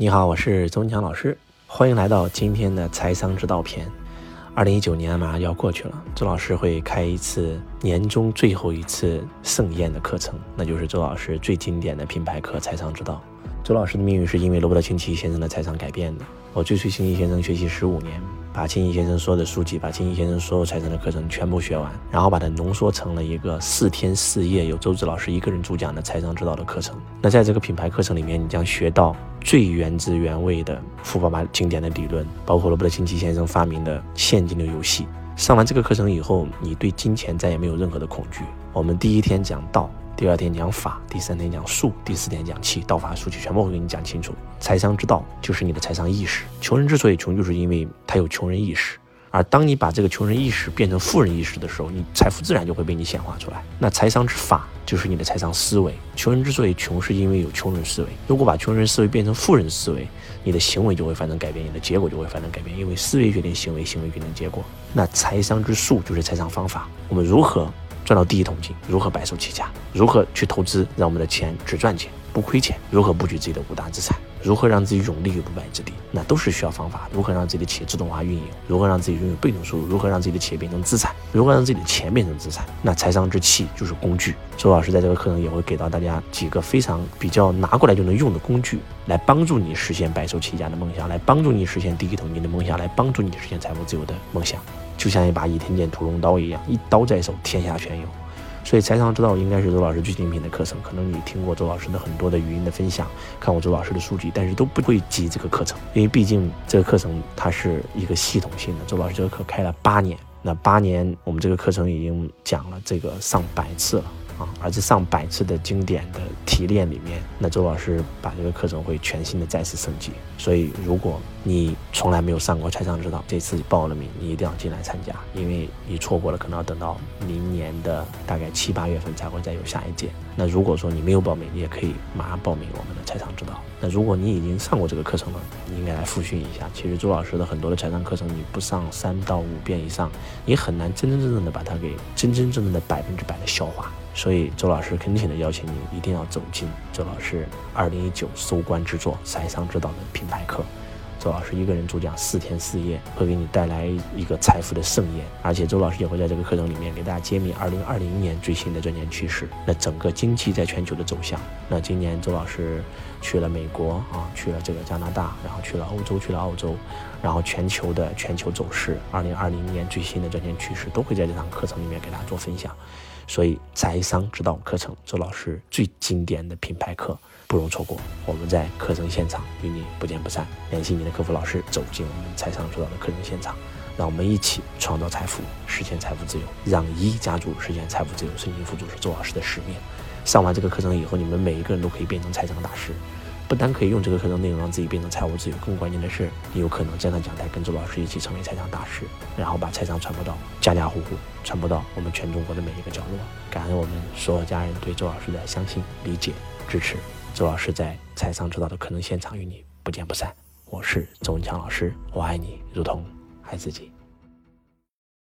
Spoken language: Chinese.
你好，我是周文强老师，欢迎来到今天的财商之道篇。二零一九年马上要过去了，周老师会开一次年终最后一次盛宴的课程，那就是周老师最经典的品牌课《财商之道》。周老师的命运是因为罗伯特清崎先生的财商改变的。我追随清崎先生学习十五年，把清崎先生所有的书籍，把清崎先生所有财商的课程全部学完，然后把它浓缩成了一个四天四夜由周志老师一个人主讲的财商之道的课程。那在这个品牌课程里面，你将学到最原汁原味的富爸爸经典的理论，包括罗伯特清崎先生发明的现金流游戏。上完这个课程以后，你对金钱再也没有任何的恐惧。我们第一天讲道。第二天讲法，第三天讲术，第四天讲气，道法术气全部会给你讲清楚。财商之道就是你的财商意识。穷人之所以穷，就是因为他有穷人意识。而当你把这个穷人意识变成富人意识的时候，你财富自然就会被你显化出来。那财商之法就是你的财商思维。穷人之所以穷，是因为有穷人思维。如果把穷人思维变成富人思维，你的行为就会发生改变，你的结果就会发生改变。因为思维决定行为，行为决定结果。那财商之术就是财商方法。我们如何？赚到第一桶金，如何白手起家？如何去投资，让我们的钱只赚钱不亏钱？如何布局自己的五大资产？如何让自己永立于不败之地？那都是需要方法。如何让自己的企业自动化运营？如何让自己拥有被动收入？如何让自己的企业变成资产？如何让自己的钱变成资产？那财商之气就是工具。周老师在这个课程也会给到大家几个非常比较拿过来就能用的工具，来帮助你实现白手起家的梦想，来帮助你实现第一桶金的梦想，来帮助你实现财富自由的梦想。就像一把倚天剑屠龙刀一样，一刀在手，天下全有。所以财商之道应该是周老师最精品的课程。可能你听过周老师的很多的语音的分享，看过周老师的数据，但是都不会及这个课程，因为毕竟这个课程它是一个系统性的。周老师这个课开了八年，那八年我们这个课程已经讲了这个上百次了。啊，而这上百次的经典的提炼里面，那周老师把这个课程会全新的再次升级。所以，如果你从来没有上过财商之道，这次报了名，你一定要进来参加，因为你错过了，可能要等到明年的大概七八月份才会再有下一届。那如果说你没有报名，你也可以马上报名我们的财商之道。那如果你已经上过这个课程了，你应该来复训一下。其实周老师的很多的财商课程，你不上三到五遍以上，你很难真真正正的把它给真真正正的百分之百的消化。所以，周老师恳切的邀请你一定要走进周老师二零一九收官之作《财商之道》的品牌课。周老师一个人主讲四天四夜，会给你带来一个财富的盛宴。而且，周老师也会在这个课程里面给大家揭秘二零二零年最新的赚钱趋势。那整个经济在全球的走向。那今年周老师去了美国啊，去了这个加拿大，然后去了欧洲，去了澳洲，然后全球的全球走势，二零二零年最新的赚钱趋势都会在这堂课程里面给大家做分享。所以，财商指导课程，周老师最经典的品牌课。不容错过，我们在课程现场与你不见不散。联系你的客服老师，走进我们财商指导的课程现场，让我们一起创造财富，实现财富自由，让一家族实现财富自由，顺心富足是周老师的使命。上完这个课程以后，你们每一个人都可以变成财商大师，不单可以用这个课程内容让自己变成财务自由，更关键的是，你有可能站上讲台跟周老师一起成为财商大师，然后把财商传播到家家户户，传播到我们全中国的每一个角落。感恩我们所有家人对周老师的相信、理解、支持。周老师在财商之道的课程现场与你不见不散。我是周文强老师，我爱你如同爱自己。